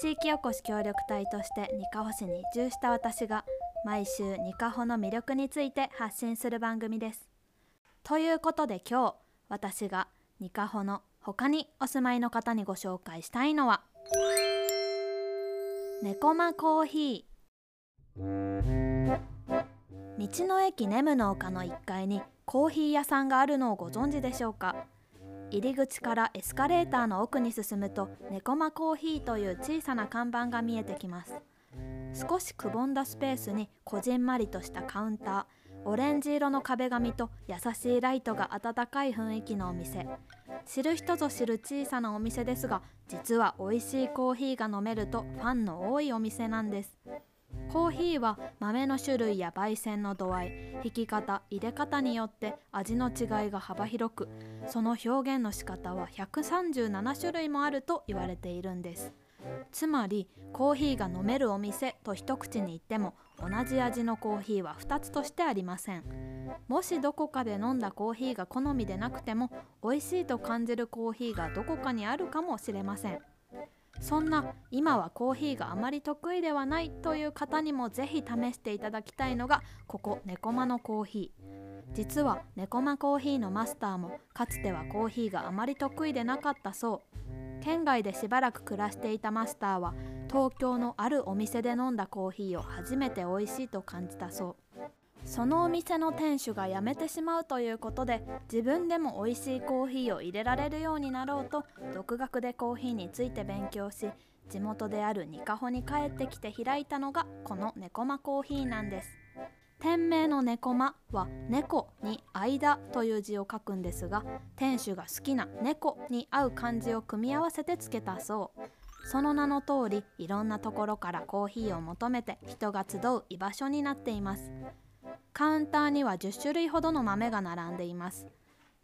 地域おこし協力隊としてにかほ市に移住した私が毎週にかほの魅力について発信する番組です。ということで今日私がにかほの他にお住まいの方にご紹介したいのは猫間コーヒー。道の駅ネムの丘の1階にコーヒー屋さんがあるのをご存知でしょうか？入り口からエスカレーターの奥に進むと猫間コーヒーという小さな看板が見えてきます。少しくぼんだスペースにこじんまりとしたカウンターオレンジ色の壁紙と優しいライトが温かい雰囲気のお店。知る人ぞ知る小さなお店ですが実は美味しいコーヒーが飲めるとファンの多いお店なんです。コーヒーは豆の種類や焙煎の度合い引き方入れ方によって味の違いが幅広くその表現の仕方は137種類もあると言われているんです。つまりコーヒーが飲めるお店と一口に言っても同じ味のコーヒーは2つとしてありません。もしどこかで飲んだコーヒーが好みでなくても美味しいと感じるコーヒーがどこかにあるかもしれません。そんな今はコーヒーがあまり得意ではないという方にもぜひ試していただきたいのがここ猫間のコーヒー。実は猫間コーヒーのマスターもかつてはコーヒーがあまり得意でなかったそう。県外でしばらく暮らしていたマスターは東京のあるお店で飲んだコーヒーを初めて美味しいと感じたそう。そのお店の店主が辞めてしまうということで自分でも美味しいコーヒーを入れられるようになろうと独学でコーヒーについて勉強し地元であるニカホに帰ってきて開いたのがこの猫間コーヒーなんです。店名の猫間は猫に間という字を書くんですが店主が好きな猫に合う漢字を組み合わせてつけたそう。その名の通りいろんなところからコーヒーを求めて人が集う居場所になっています。カウンターには10種類ほどの豆が並んでいます。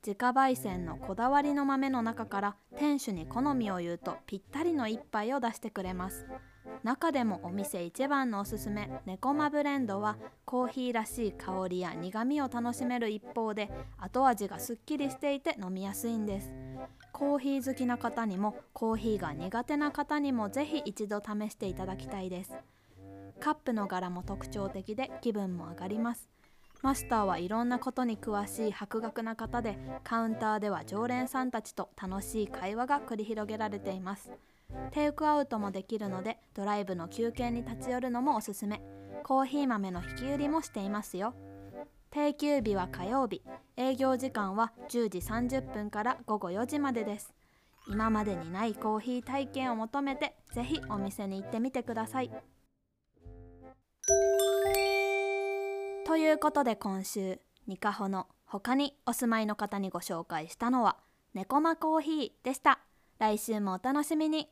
自家焙煎のこだわりの豆の中から店主に好みを言うとぴったりの一杯を出してくれます。中でもお店一番のおすすめ猫マブレンドはコーヒーらしい香りや苦みを楽しめる一方で後味がすっきりしていて飲みやすいんです。コーヒー好きな方にもコーヒーが苦手な方にもぜひ一度試していただきたいです。カップの柄も特徴的で気分も上がります。マスターはいろんなことに詳しい博学な方でカウンターでは常連さんたちと楽しい会話が繰り広げられています。テイクアウトもできるのでドライブの休憩に立ち寄るのもおすすめ。コーヒー豆の引き売りもしていますよ。定休日は火曜日。営業時間は10時30分から午後4時までです。今までにないコーヒー体験を求めてぜひお店に行ってみてください。ということで今週ニカホの他にお住まいの方にご紹介したのは猫間コーヒーでした。来週もお楽しみに。